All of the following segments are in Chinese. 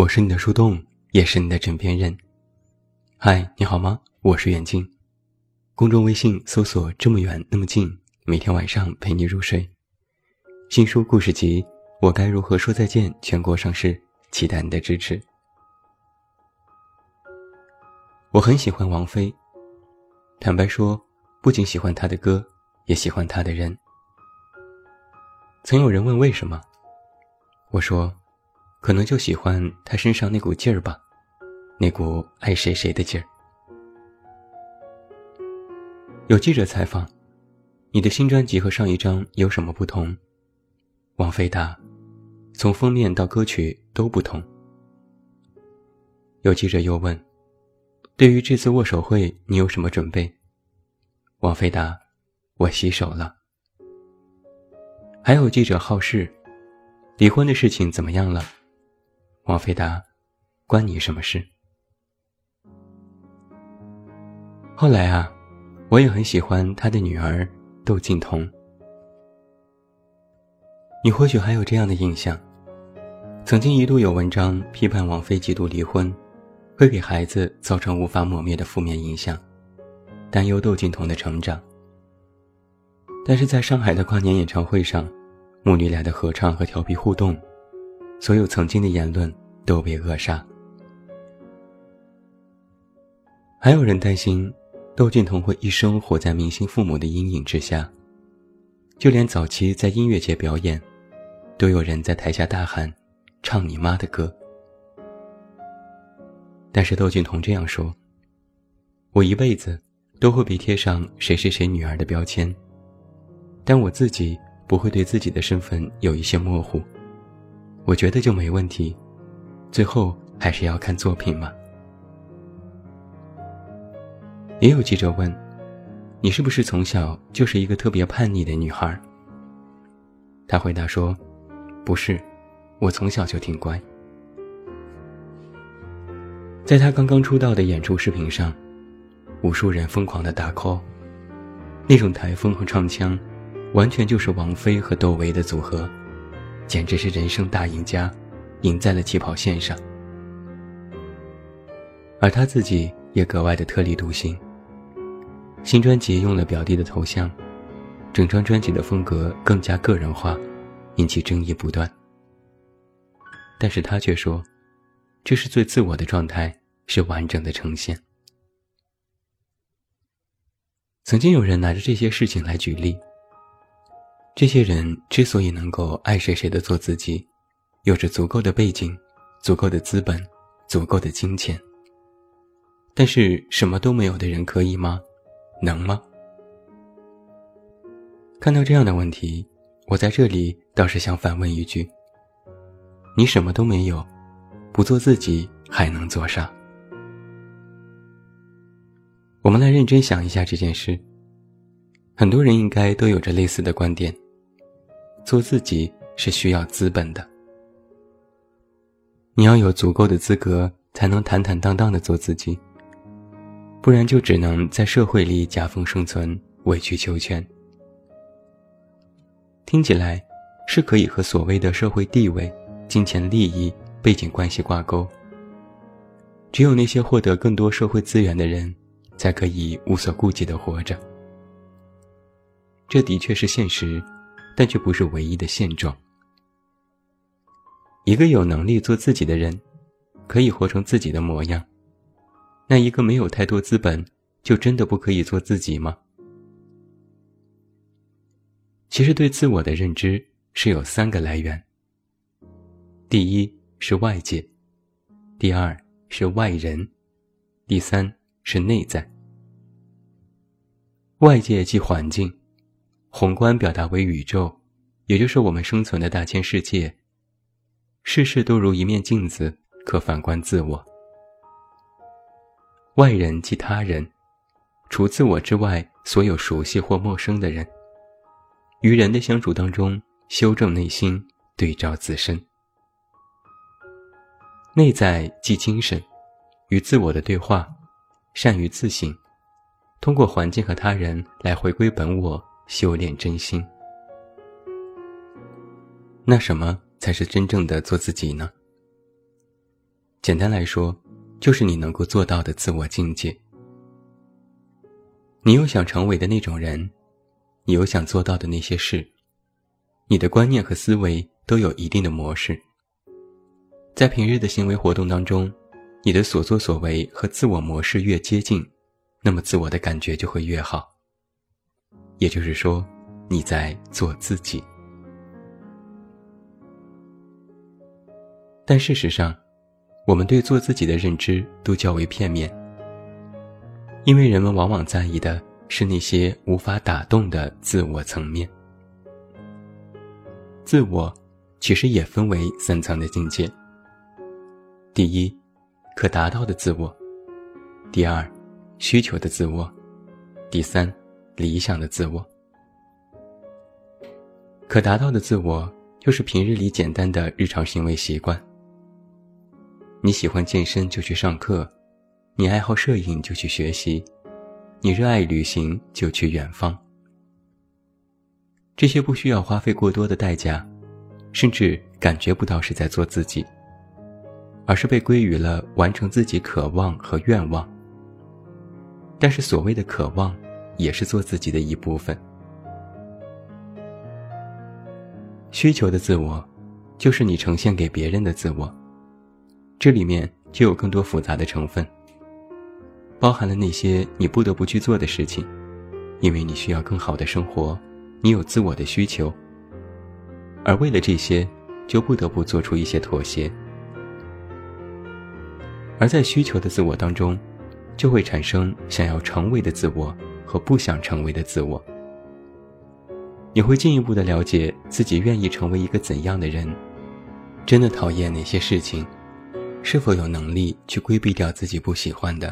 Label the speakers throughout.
Speaker 1: 我是你的树洞，也是你的枕边人。嗨，你好吗？我是远近。公众微信搜索“这么远那么近”，每天晚上陪你入睡。新书故事集《我该如何说再见》全国上市，期待你的支持。我很喜欢王菲，坦白说，不仅喜欢她的歌，也喜欢她的人。曾有人问为什么，我说。可能就喜欢他身上那股劲儿吧，那股爱谁谁的劲儿。有记者采访：“你的新专辑和上一张有什么不同？”王菲答：“从封面到歌曲都不同。”有记者又问：“对于这次握手会，你有什么准备？”王菲答：“我洗手了。”还有记者好事：“离婚的事情怎么样了？”王菲答：“关你什么事？”后来啊，我也很喜欢她的女儿窦靖童。你或许还有这样的印象：曾经一度有文章批判王菲极度离婚，会给孩子造成无法抹灭的负面影响，担忧窦靖童的成长。但是在上海的跨年演唱会上，母女俩的合唱和调皮互动，所有曾经的言论。都被扼杀。还有人担心，窦靖童会一生活在明星父母的阴影之下。就连早期在音乐节表演，都有人在台下大喊：“唱你妈的歌！”但是窦靖童这样说：“我一辈子都会被贴上谁谁谁女儿的标签，但我自己不会对自己的身份有一些模糊。我觉得就没问题。”最后还是要看作品嘛。也有记者问：“你是不是从小就是一个特别叛逆的女孩？”她回答说：“不是，我从小就挺乖。”在她刚刚出道的演出视频上，无数人疯狂的打 call，那种台风和唱腔，完全就是王菲和窦唯的组合，简直是人生大赢家。赢在了起跑线上，而他自己也格外的特立独行。新专辑用了表弟的头像，整张专辑的风格更加个人化，引起争议不断。但是他却说，这是最自我的状态，是完整的呈现。曾经有人拿着这些事情来举例，这些人之所以能够爱谁谁的做自己。有着足够的背景，足够的资本，足够的金钱。但是什么都没有的人可以吗？能吗？看到这样的问题，我在这里倒是想反问一句：你什么都没有，不做自己还能做啥？我们来认真想一下这件事。很多人应该都有着类似的观点：做自己是需要资本的。你要有足够的资格，才能坦坦荡荡的做自己。不然就只能在社会里夹缝生存，委曲求全。听起来是可以和所谓的社会地位、金钱利益、背景关系挂钩。只有那些获得更多社会资源的人，才可以无所顾忌的活着。这的确是现实，但却不是唯一的现状。一个有能力做自己的人，可以活成自己的模样。那一个没有太多资本，就真的不可以做自己吗？其实，对自我的认知是有三个来源。第一是外界，第二是外人，第三是内在。外界即环境，宏观表达为宇宙，也就是我们生存的大千世界。事事都如一面镜子，可反观自我。外人即他人，除自我之外，所有熟悉或陌生的人。与人的相处当中，修正内心，对照自身。内在即精神，与自我的对话，善于自省，通过环境和他人来回归本我，修炼真心。那什么？才是真正的做自己呢。简单来说，就是你能够做到的自我境界。你有想成为的那种人，你有想做到的那些事，你的观念和思维都有一定的模式。在平日的行为活动当中，你的所作所为和自我模式越接近，那么自我的感觉就会越好。也就是说，你在做自己。但事实上，我们对做自己的认知都较为片面。因为人们往往在意的是那些无法打动的自我层面。自我其实也分为三层的境界：第一，可达到的自我；第二，需求的自我；第三，理想的自我。可达到的自我就是平日里简单的日常行为习惯。你喜欢健身就去上课。你爱好摄影就去学习，你热爱旅行就去远方。这些不需要花费过多的代价，甚至感觉不到是在做自己，而是被归于了完成自己渴望和愿望。但是所谓的渴望，也是做自己的一部分。需求的自我，就是你呈现给别人的自我，这里面就有更多复杂的成分。包含了那些你不得不去做的事情，因为你需要更好的生活，你有自我的需求。而为了这些，就不得不做出一些妥协。而在需求的自我当中，就会产生想要成为的自我和不想成为的自我。你会进一步的了解自己愿意成为一个怎样的人，真的讨厌哪些事情，是否有能力去规避掉自己不喜欢的。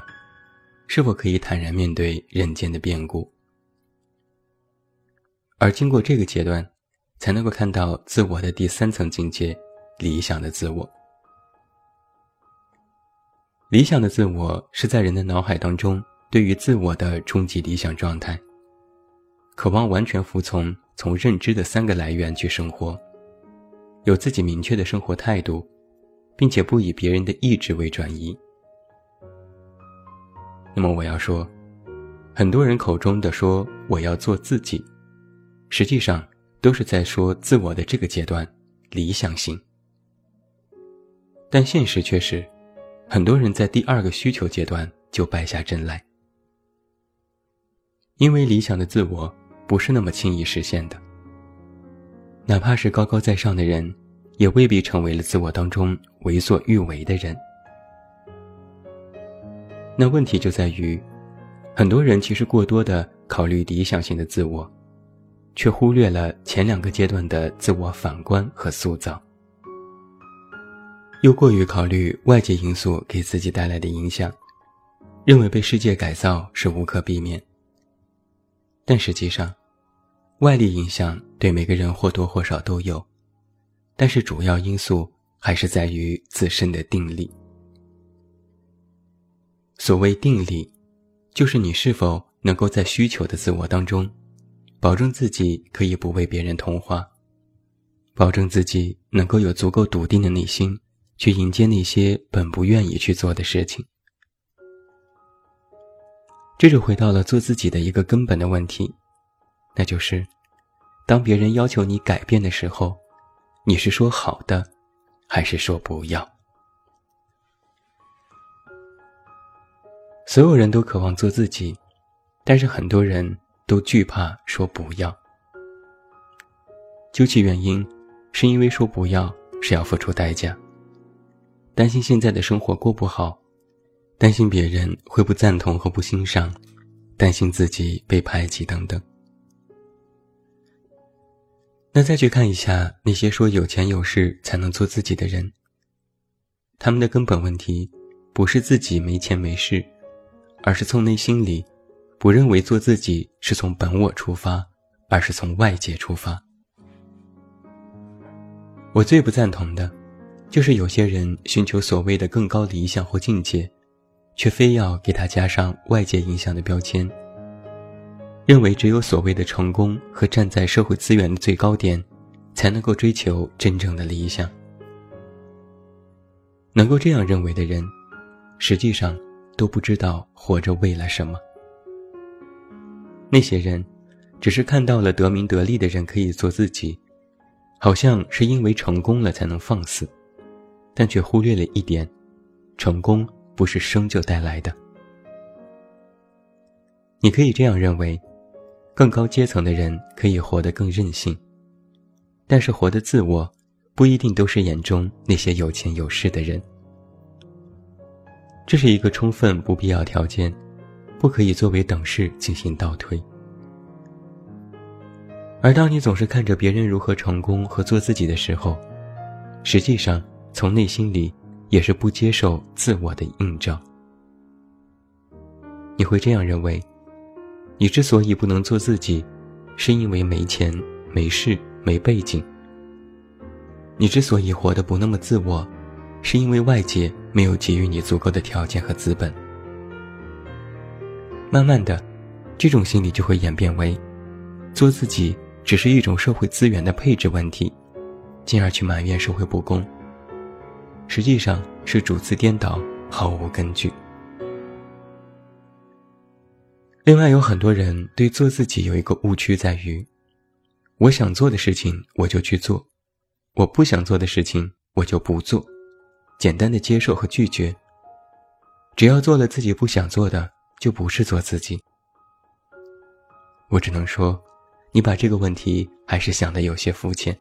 Speaker 1: 是否可以坦然面对人间的变故？而经过这个阶段，才能够看到自我的第三层境界——理想的自我。理想的自我是在人的脑海当中对于自我的终极理想状态，渴望完全服从从认知的三个来源去生活，有自己明确的生活态度，并且不以别人的意志为转移。那么我要说，很多人口中的说我要做自己，实际上都是在说自我的这个阶段理想型。但现实却是，很多人在第二个需求阶段就败下阵来，因为理想的自我不是那么轻易实现的。哪怕是高高在上的人，也未必成为了自我当中为所欲为的人。那问题就在于，很多人其实过多的考虑理想型的自我，却忽略了前两个阶段的自我反观和塑造，又过于考虑外界因素给自己带来的影响，认为被世界改造是无可避免。但实际上，外力影响对每个人或多或少都有，但是主要因素还是在于自身的定力。所谓定力，就是你是否能够在需求的自我当中，保证自己可以不为别人同化，保证自己能够有足够笃定的内心，去迎接那些本不愿意去做的事情。这就回到了做自己的一个根本的问题，那就是，当别人要求你改变的时候，你是说好的，还是说不要？所有人都渴望做自己，但是很多人都惧怕说不要。究其原因，是因为说不要是要付出代价，担心现在的生活过不好，担心别人会不赞同和不欣赏，担心自己被排挤等等。那再去看一下那些说有钱有势才能做自己的人，他们的根本问题不是自己没钱没势。而是从内心里，不认为做自己是从本我出发，而是从外界出发。我最不赞同的，就是有些人寻求所谓的更高理想或境界，却非要给他加上外界影响的标签，认为只有所谓的成功和站在社会资源的最高点，才能够追求真正的理想。能够这样认为的人，实际上都不知道活着为了什么。那些人，只是看到了得名得利的人可以做自己，好像是因为成功了才能放肆，但却忽略了一点：成功不是生就带来的。你可以这样认为，更高阶层的人可以活得更任性，但是活得自我，不一定都是眼中那些有钱有势的人。这是一个充分不必要条件。不可以作为等式进行倒推，而当你总是看着别人如何成功和做自己的时候，实际上从内心里也是不接受自我的映照。你会这样认为：你之所以不能做自己，是因为没钱、没势、没背景；你之所以活得不那么自我，是因为外界没有给予你足够的条件和资本。慢慢的，这种心理就会演变为，做自己只是一种社会资源的配置问题，进而去埋怨社会不公。实际上是主次颠倒，毫无根据。另外，有很多人对做自己有一个误区在于，我想做的事情我就去做，我不想做的事情我就不做，简单的接受和拒绝。只要做了自己不想做的。就不是做自己。我只能说，你把这个问题还是想的有些肤浅。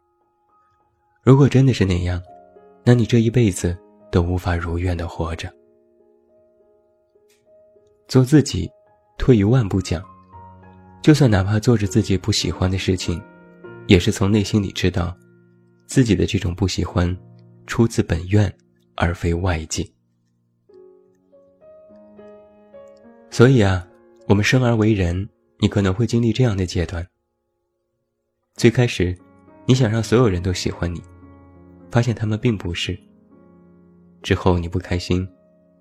Speaker 1: 如果真的是那样，那你这一辈子都无法如愿的活着。做自己，退一万步讲，就算哪怕做着自己不喜欢的事情，也是从内心里知道，自己的这种不喜欢，出自本愿，而非外界。所以啊，我们生而为人，你可能会经历这样的阶段。最开始，你想让所有人都喜欢你，发现他们并不是。之后你不开心，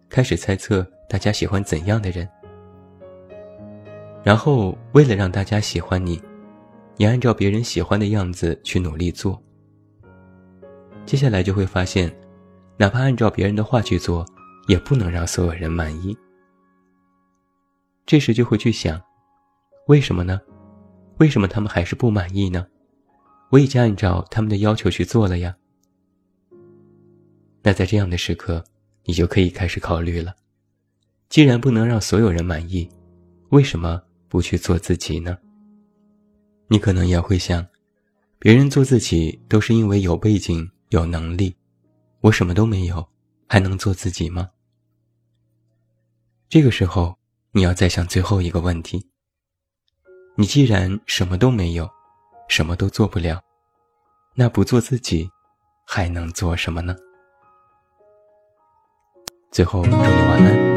Speaker 1: 开始猜测大家喜欢怎样的人。然后为了让大家喜欢你，你按照别人喜欢的样子去努力做。接下来就会发现，哪怕按照别人的话去做，也不能让所有人满意。这时就会去想，为什么呢？为什么他们还是不满意呢？我已经按照他们的要求去做了呀。那在这样的时刻，你就可以开始考虑了：既然不能让所有人满意，为什么不去做自己呢？你可能也会想，别人做自己都是因为有背景、有能力，我什么都没有，还能做自己吗？这个时候。你要再想最后一个问题：你既然什么都没有，什么都做不了，那不做自己，还能做什么呢？最后祝你晚安，